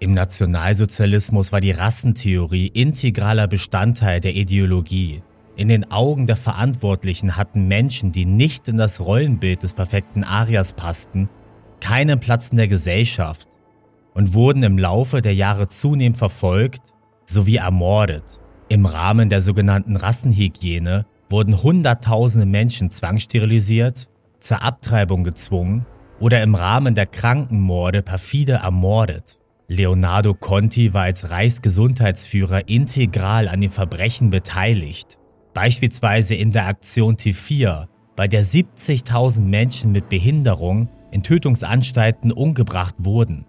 Im Nationalsozialismus war die Rassentheorie integraler Bestandteil der Ideologie. In den Augen der Verantwortlichen hatten Menschen, die nicht in das Rollenbild des perfekten Arias passten, keinen Platz in der Gesellschaft und wurden im Laufe der Jahre zunehmend verfolgt sowie ermordet. Im Rahmen der sogenannten Rassenhygiene wurden Hunderttausende Menschen zwangssterilisiert, zur Abtreibung gezwungen oder im Rahmen der Krankenmorde perfide ermordet. Leonardo Conti war als Reichsgesundheitsführer integral an den Verbrechen beteiligt, beispielsweise in der Aktion T4, bei der 70.000 Menschen mit Behinderung in Tötungsanstalten umgebracht wurden,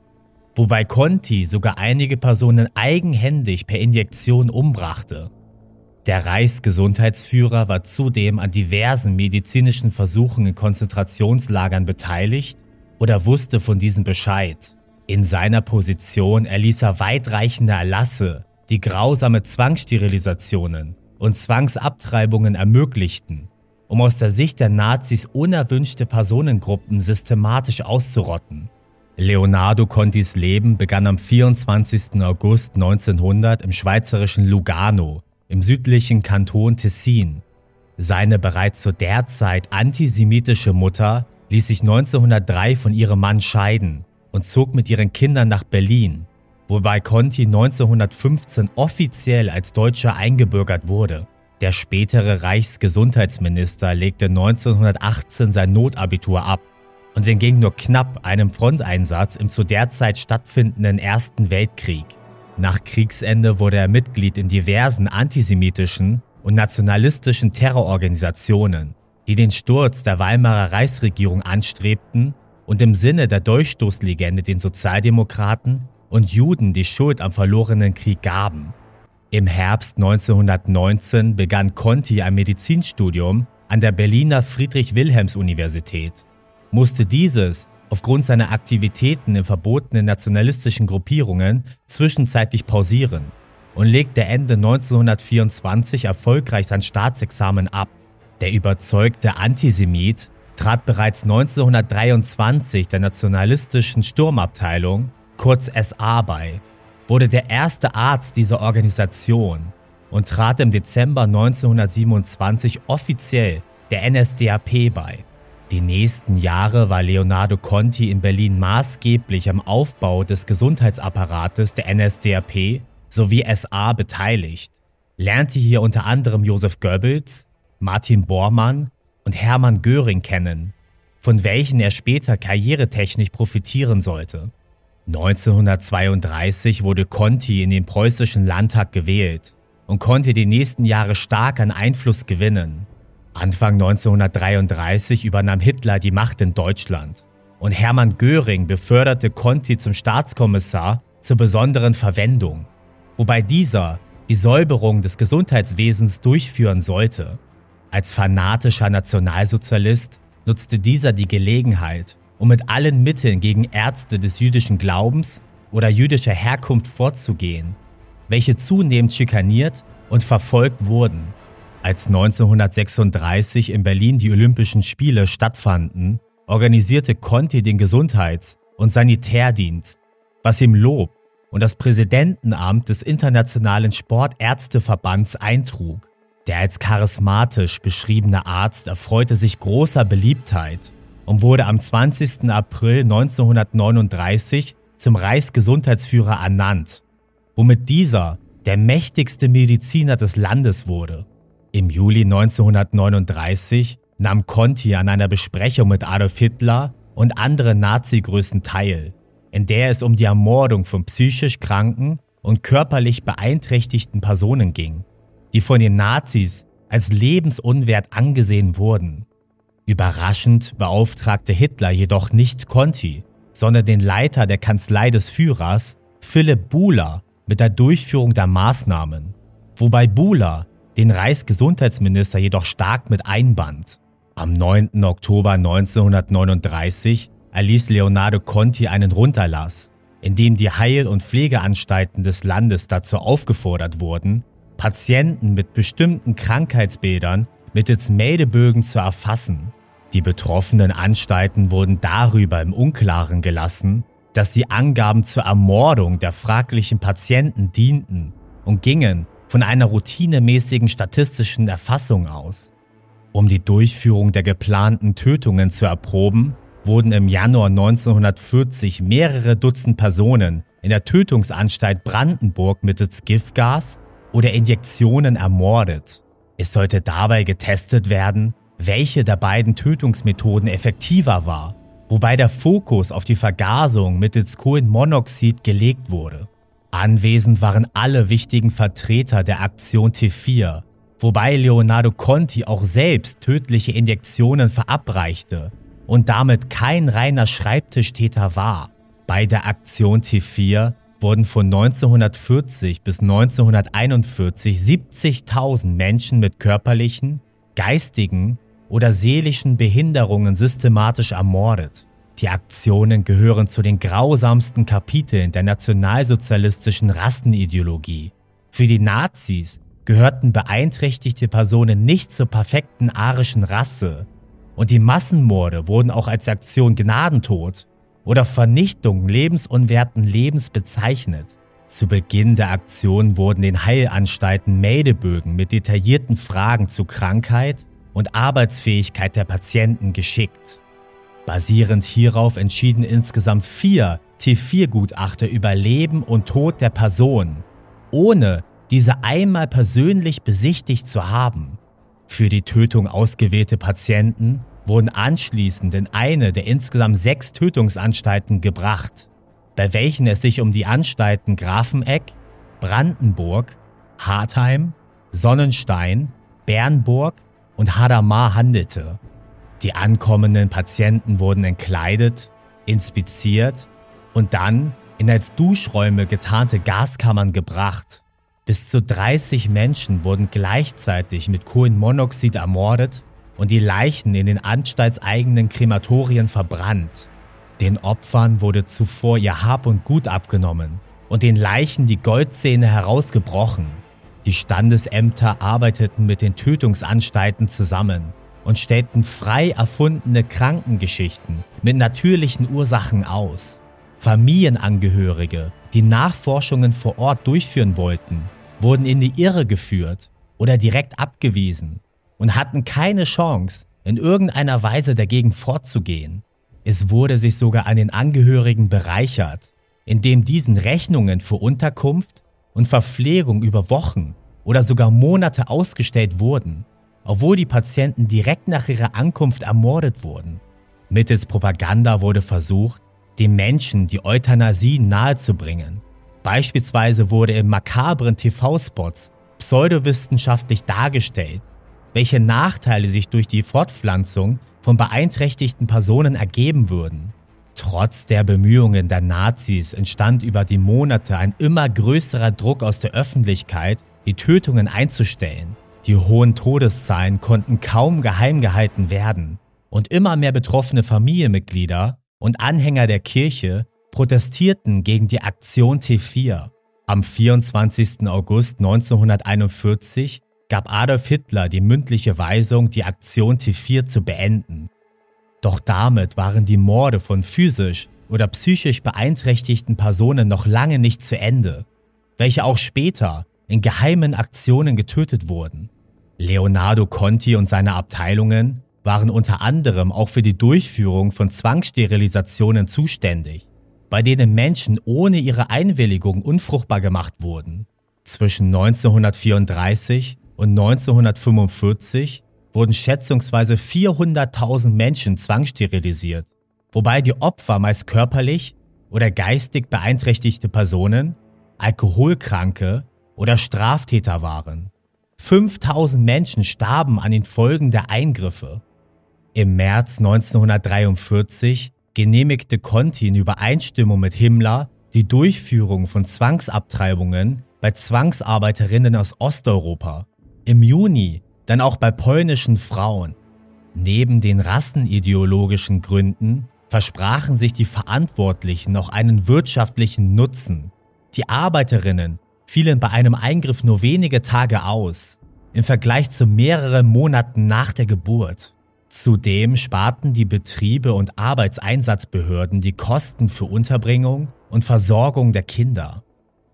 wobei Conti sogar einige Personen eigenhändig per Injektion umbrachte. Der Reichsgesundheitsführer war zudem an diversen medizinischen Versuchen in Konzentrationslagern beteiligt oder wusste von diesem Bescheid. In seiner Position erließ er weitreichende Erlasse, die grausame Zwangssterilisationen und Zwangsabtreibungen ermöglichten, um aus der Sicht der Nazis unerwünschte Personengruppen systematisch auszurotten. Leonardo Contis Leben begann am 24. August 1900 im schweizerischen Lugano, im südlichen Kanton Tessin. Seine bereits zu der Zeit antisemitische Mutter ließ sich 1903 von ihrem Mann scheiden und zog mit ihren Kindern nach Berlin, wobei Conti 1915 offiziell als Deutscher eingebürgert wurde. Der spätere Reichsgesundheitsminister legte 1918 sein Notabitur ab und entging nur knapp einem Fronteinsatz im zu der Zeit stattfindenden Ersten Weltkrieg. Nach Kriegsende wurde er Mitglied in diversen antisemitischen und nationalistischen Terrororganisationen, die den Sturz der Weimarer Reichsregierung anstrebten und im Sinne der Durchstoßlegende den Sozialdemokraten und Juden die Schuld am verlorenen Krieg gaben. Im Herbst 1919 begann Conti ein Medizinstudium an der Berliner Friedrich-Wilhelms-Universität, musste dieses aufgrund seiner Aktivitäten in verbotenen nationalistischen Gruppierungen zwischenzeitlich pausieren und legte Ende 1924 erfolgreich sein Staatsexamen ab. Der überzeugte Antisemit trat bereits 1923 der nationalistischen Sturmabteilung, kurz SA, bei, wurde der erste Arzt dieser Organisation und trat im Dezember 1927 offiziell der NSDAP bei. Die nächsten Jahre war Leonardo Conti in Berlin maßgeblich am Aufbau des Gesundheitsapparates der NSDAP sowie SA beteiligt, lernte hier unter anderem Josef Goebbels, Martin Bormann und Hermann Göring kennen, von welchen er später karrieretechnisch profitieren sollte. 1932 wurde Conti in den preußischen Landtag gewählt und konnte die nächsten Jahre stark an Einfluss gewinnen. Anfang 1933 übernahm Hitler die Macht in Deutschland und Hermann Göring beförderte Conti zum Staatskommissar zur besonderen Verwendung, wobei dieser die Säuberung des Gesundheitswesens durchführen sollte. Als fanatischer Nationalsozialist nutzte dieser die Gelegenheit, um mit allen Mitteln gegen Ärzte des jüdischen Glaubens oder jüdischer Herkunft vorzugehen, welche zunehmend schikaniert und verfolgt wurden. Als 1936 in Berlin die Olympischen Spiele stattfanden, organisierte Conti den Gesundheits- und Sanitärdienst, was ihm Lob und das Präsidentenamt des Internationalen Sportärzteverbands eintrug. Der als charismatisch beschriebene Arzt erfreute sich großer Beliebtheit und wurde am 20. April 1939 zum Reichsgesundheitsführer ernannt, womit dieser der mächtigste Mediziner des Landes wurde. Im Juli 1939 nahm Conti an einer Besprechung mit Adolf Hitler und anderen Nazi-Größen teil, in der es um die Ermordung von psychisch kranken und körperlich beeinträchtigten Personen ging die von den Nazis als lebensunwert angesehen wurden. Überraschend beauftragte Hitler jedoch nicht Conti, sondern den Leiter der Kanzlei des Führers, Philipp Buhler, mit der Durchführung der Maßnahmen, wobei Buhler den Reichsgesundheitsminister jedoch stark mit einband. Am 9. Oktober 1939 erließ Leonardo Conti einen Runterlass, in dem die Heil- und Pflegeanstalten des Landes dazu aufgefordert wurden, Patienten mit bestimmten Krankheitsbildern mittels Meldebögen zu erfassen. Die betroffenen Anstalten wurden darüber im Unklaren gelassen, dass die Angaben zur Ermordung der fraglichen Patienten dienten und gingen von einer routinemäßigen statistischen Erfassung aus. Um die Durchführung der geplanten Tötungen zu erproben, wurden im Januar 1940 mehrere Dutzend Personen in der Tötungsanstalt Brandenburg mittels Giftgas oder Injektionen ermordet. Es sollte dabei getestet werden, welche der beiden Tötungsmethoden effektiver war, wobei der Fokus auf die Vergasung mittels Kohlenmonoxid gelegt wurde. Anwesend waren alle wichtigen Vertreter der Aktion T4, wobei Leonardo Conti auch selbst tödliche Injektionen verabreichte und damit kein reiner Schreibtischtäter war. Bei der Aktion T4 wurden von 1940 bis 1941 70.000 Menschen mit körperlichen, geistigen oder seelischen Behinderungen systematisch ermordet. Die Aktionen gehören zu den grausamsten Kapiteln der nationalsozialistischen Rassenideologie. Für die Nazis gehörten beeinträchtigte Personen nicht zur perfekten arischen Rasse und die Massenmorde wurden auch als Aktion Gnadentod oder Vernichtung lebensunwerten Lebens bezeichnet. Zu Beginn der Aktion wurden den Heilanstalten Meldebögen mit detaillierten Fragen zu Krankheit und Arbeitsfähigkeit der Patienten geschickt. Basierend hierauf entschieden insgesamt vier T4-Gutachter über Leben und Tod der Person, ohne diese einmal persönlich besichtigt zu haben. Für die Tötung ausgewählte Patienten wurden anschließend in eine der insgesamt sechs Tötungsanstalten gebracht, bei welchen es sich um die Anstalten Grafeneck, Brandenburg, Hartheim, Sonnenstein, Bernburg und Hadamar handelte. Die ankommenden Patienten wurden entkleidet, inspiziert und dann in als Duschräume getarnte Gaskammern gebracht. Bis zu 30 Menschen wurden gleichzeitig mit Kohlenmonoxid ermordet und die Leichen in den anstaltseigenen Krematorien verbrannt. Den Opfern wurde zuvor ihr Hab und Gut abgenommen und den Leichen die Goldzähne herausgebrochen. Die Standesämter arbeiteten mit den Tötungsanstalten zusammen und stellten frei erfundene Krankengeschichten mit natürlichen Ursachen aus. Familienangehörige, die Nachforschungen vor Ort durchführen wollten, wurden in die Irre geführt oder direkt abgewiesen und hatten keine Chance, in irgendeiner Weise dagegen vorzugehen. Es wurde sich sogar an den Angehörigen bereichert, indem diesen Rechnungen für Unterkunft und Verpflegung über Wochen oder sogar Monate ausgestellt wurden, obwohl die Patienten direkt nach ihrer Ankunft ermordet wurden. Mittels Propaganda wurde versucht, den Menschen die Euthanasie nahezubringen. Beispielsweise wurde in makabren TV-Spots pseudowissenschaftlich dargestellt, welche Nachteile sich durch die Fortpflanzung von beeinträchtigten Personen ergeben würden. Trotz der Bemühungen der Nazis entstand über die Monate ein immer größerer Druck aus der Öffentlichkeit, die Tötungen einzustellen. Die hohen Todeszahlen konnten kaum geheim gehalten werden und immer mehr betroffene Familienmitglieder und Anhänger der Kirche protestierten gegen die Aktion T4. Am 24. August 1941 gab Adolf Hitler die mündliche Weisung, die Aktion T4 zu beenden. Doch damit waren die Morde von physisch oder psychisch beeinträchtigten Personen noch lange nicht zu Ende, welche auch später in geheimen Aktionen getötet wurden. Leonardo Conti und seine Abteilungen waren unter anderem auch für die Durchführung von Zwangssterilisationen zuständig, bei denen Menschen ohne ihre Einwilligung unfruchtbar gemacht wurden. Zwischen 1934 und 1945 wurden schätzungsweise 400.000 Menschen zwangssterilisiert, wobei die Opfer meist körperlich oder geistig beeinträchtigte Personen, Alkoholkranke oder Straftäter waren. 5000 Menschen starben an den Folgen der Eingriffe. Im März 1943 genehmigte Conti in Übereinstimmung mit Himmler die Durchführung von Zwangsabtreibungen bei Zwangsarbeiterinnen aus Osteuropa. Im Juni dann auch bei polnischen Frauen. Neben den rassenideologischen Gründen versprachen sich die Verantwortlichen noch einen wirtschaftlichen Nutzen. Die Arbeiterinnen fielen bei einem Eingriff nur wenige Tage aus, im Vergleich zu mehreren Monaten nach der Geburt. Zudem sparten die Betriebe und Arbeitseinsatzbehörden die Kosten für Unterbringung und Versorgung der Kinder.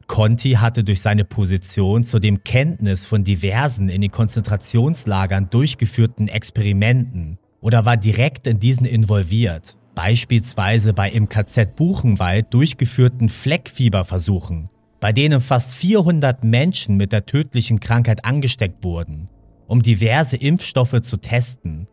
Conti hatte durch seine Position zudem Kenntnis von diversen in den Konzentrationslagern durchgeführten Experimenten oder war direkt in diesen involviert, beispielsweise bei im KZ Buchenwald durchgeführten Fleckfieberversuchen, bei denen fast 400 Menschen mit der tödlichen Krankheit angesteckt wurden, um diverse Impfstoffe zu testen.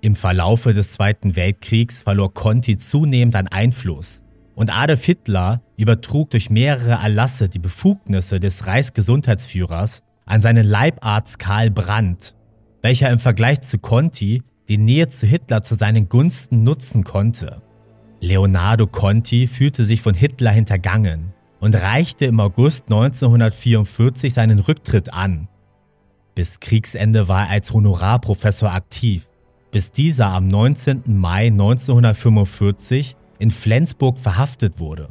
Im Verlaufe des Zweiten Weltkriegs verlor Conti zunehmend an Einfluss und Adolf Hitler übertrug durch mehrere Erlasse die Befugnisse des Reichsgesundheitsführers an seinen Leibarzt Karl Brandt, welcher im Vergleich zu Conti die Nähe zu Hitler zu seinen Gunsten nutzen konnte. Leonardo Conti fühlte sich von Hitler hintergangen und reichte im August 1944 seinen Rücktritt an. Bis Kriegsende war er als Honorarprofessor aktiv bis dieser am 19. Mai 1945 in Flensburg verhaftet wurde.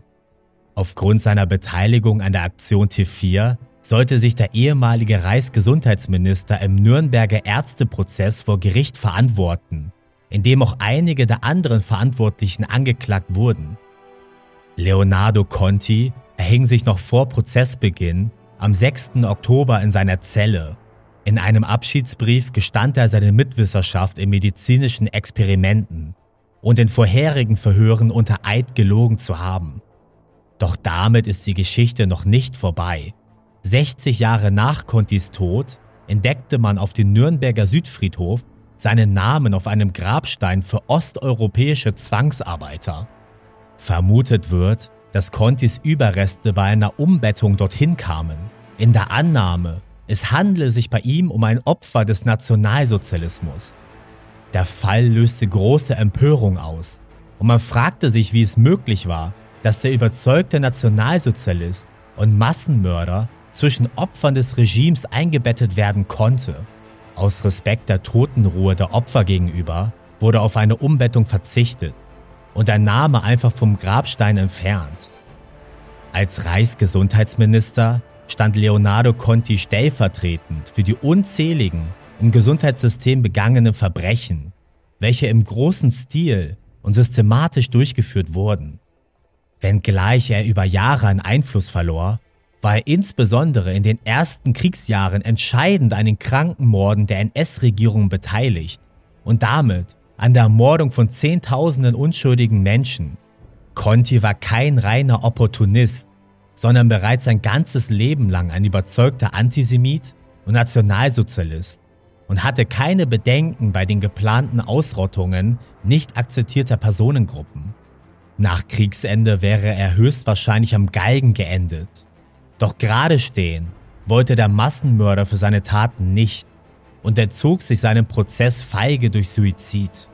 Aufgrund seiner Beteiligung an der Aktion T4 sollte sich der ehemalige Reichsgesundheitsminister im Nürnberger Ärzteprozess vor Gericht verantworten, in dem auch einige der anderen Verantwortlichen angeklagt wurden. Leonardo Conti erhing sich noch vor Prozessbeginn am 6. Oktober in seiner Zelle in einem Abschiedsbrief gestand er seine Mitwisserschaft in medizinischen Experimenten und in vorherigen Verhören unter Eid gelogen zu haben. Doch damit ist die Geschichte noch nicht vorbei. 60 Jahre nach Contis Tod entdeckte man auf dem Nürnberger Südfriedhof seinen Namen auf einem Grabstein für osteuropäische Zwangsarbeiter. Vermutet wird, dass Contis Überreste bei einer Umbettung dorthin kamen, in der Annahme, es handle sich bei ihm um ein Opfer des Nationalsozialismus. Der Fall löste große Empörung aus und man fragte sich, wie es möglich war, dass der überzeugte Nationalsozialist und Massenmörder zwischen Opfern des Regimes eingebettet werden konnte. Aus Respekt der Totenruhe der Opfer gegenüber wurde auf eine Umbettung verzichtet und der Name einfach vom Grabstein entfernt. Als Reichsgesundheitsminister stand Leonardo Conti stellvertretend für die unzähligen im Gesundheitssystem begangenen Verbrechen, welche im großen Stil und systematisch durchgeführt wurden. Wenngleich er über Jahre an Einfluss verlor, war er insbesondere in den ersten Kriegsjahren entscheidend an den Krankenmorden der NS-Regierung beteiligt und damit an der Ermordung von Zehntausenden unschuldigen Menschen. Conti war kein reiner Opportunist, sondern bereits sein ganzes Leben lang ein überzeugter Antisemit und Nationalsozialist und hatte keine Bedenken bei den geplanten Ausrottungen nicht akzeptierter Personengruppen. Nach Kriegsende wäre er höchstwahrscheinlich am Galgen geendet. Doch gerade stehen wollte der Massenmörder für seine Taten nicht und entzog sich seinem Prozess feige durch Suizid.